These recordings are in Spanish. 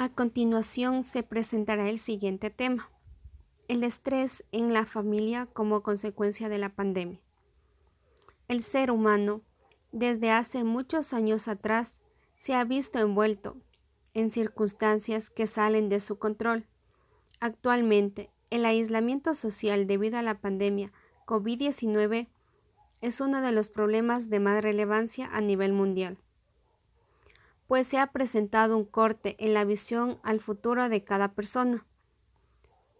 A continuación se presentará el siguiente tema, el estrés en la familia como consecuencia de la pandemia. El ser humano, desde hace muchos años atrás, se ha visto envuelto en circunstancias que salen de su control. Actualmente, el aislamiento social debido a la pandemia COVID-19 es uno de los problemas de más relevancia a nivel mundial pues se ha presentado un corte en la visión al futuro de cada persona.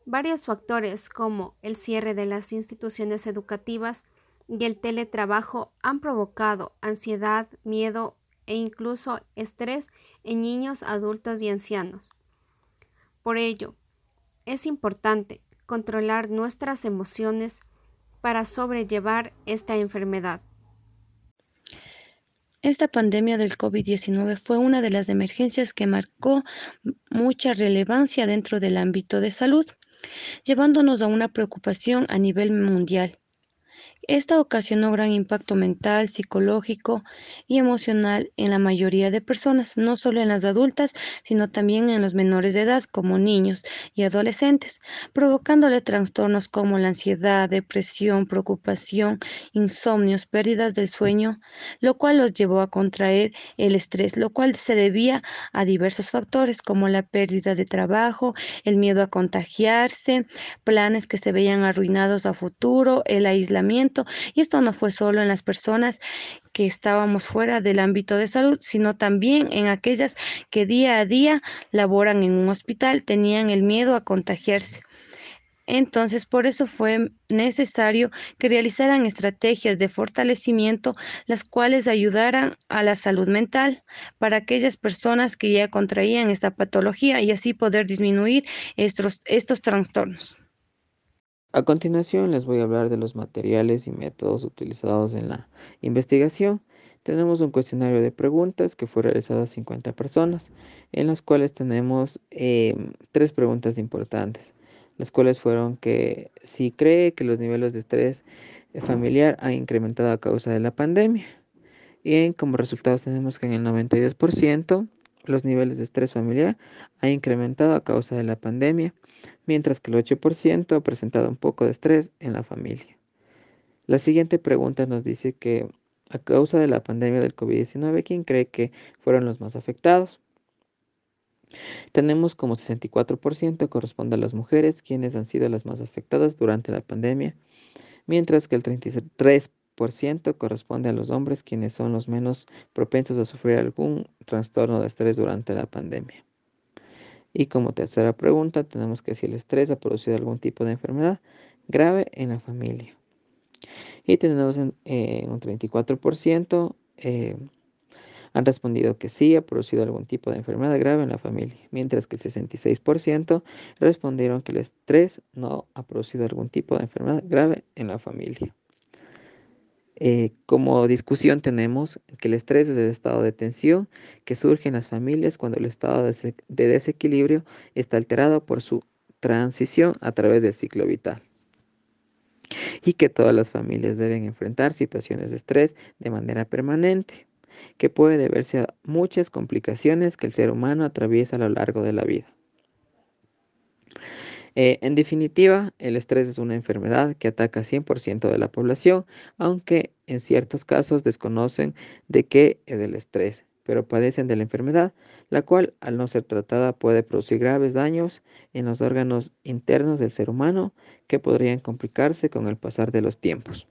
Varios factores como el cierre de las instituciones educativas y el teletrabajo han provocado ansiedad, miedo e incluso estrés en niños, adultos y ancianos. Por ello, es importante controlar nuestras emociones para sobrellevar esta enfermedad. Esta pandemia del COVID-19 fue una de las emergencias que marcó mucha relevancia dentro del ámbito de salud, llevándonos a una preocupación a nivel mundial. Esta ocasionó gran impacto mental, psicológico y emocional en la mayoría de personas, no solo en las adultas, sino también en los menores de edad, como niños y adolescentes, provocándole trastornos como la ansiedad, depresión, preocupación, insomnios, pérdidas del sueño, lo cual los llevó a contraer el estrés, lo cual se debía a diversos factores como la pérdida de trabajo, el miedo a contagiarse, planes que se veían arruinados a futuro, el aislamiento, y esto no fue solo en las personas que estábamos fuera del ámbito de salud, sino también en aquellas que día a día laboran en un hospital, tenían el miedo a contagiarse. Entonces, por eso fue necesario que realizaran estrategias de fortalecimiento, las cuales ayudaran a la salud mental para aquellas personas que ya contraían esta patología y así poder disminuir estos, estos trastornos. A continuación les voy a hablar de los materiales y métodos utilizados en la investigación. Tenemos un cuestionario de preguntas que fue realizado a 50 personas, en las cuales tenemos em, tres preguntas importantes, las cuales fueron que si cree que los niveles de estrés familiar han incrementado a causa de la pandemia. Y como resultados tenemos que en el 92% los niveles de estrés familiar han incrementado a causa de la pandemia mientras que el 8% ha presentado un poco de estrés en la familia. La siguiente pregunta nos dice que a causa de la pandemia del COVID-19, ¿quién cree que fueron los más afectados? Tenemos como 64% corresponde a las mujeres, quienes han sido las más afectadas durante la pandemia, mientras que el 33% corresponde a los hombres, quienes son los menos propensos a sufrir algún trastorno de estrés durante la pandemia. Y como tercera pregunta, tenemos que si el estrés ha producido algún tipo de enfermedad grave en la familia. Y tenemos en, un 34% eh, han respondido que sí ha producido algún tipo de enfermedad grave en la familia, mientras que el 66% respondieron que el estrés no ha producido algún tipo de enfermedad grave en la familia. Eh, como discusión tenemos que el estrés es el estado de tensión que surge en las familias cuando el estado de, desequilibrio está alterado por su transición a través del ciclo vital. Y que todas las familias deben enfrentar situaciones de estrés de manera permanente, que puede deberse a muchas complicaciones que el ser humano atraviesa a lo largo de la vida. Eh, en definitiva, el estrés es una enfermedad que ataca 100% de la población, aunque en ciertos casos desconocen de qué es el estrés, pero padecen de la enfermedad, la cual al no ser tratada puede producir graves daños en los órganos internos del ser humano que podrían complicarse con el pasar de los tiempos.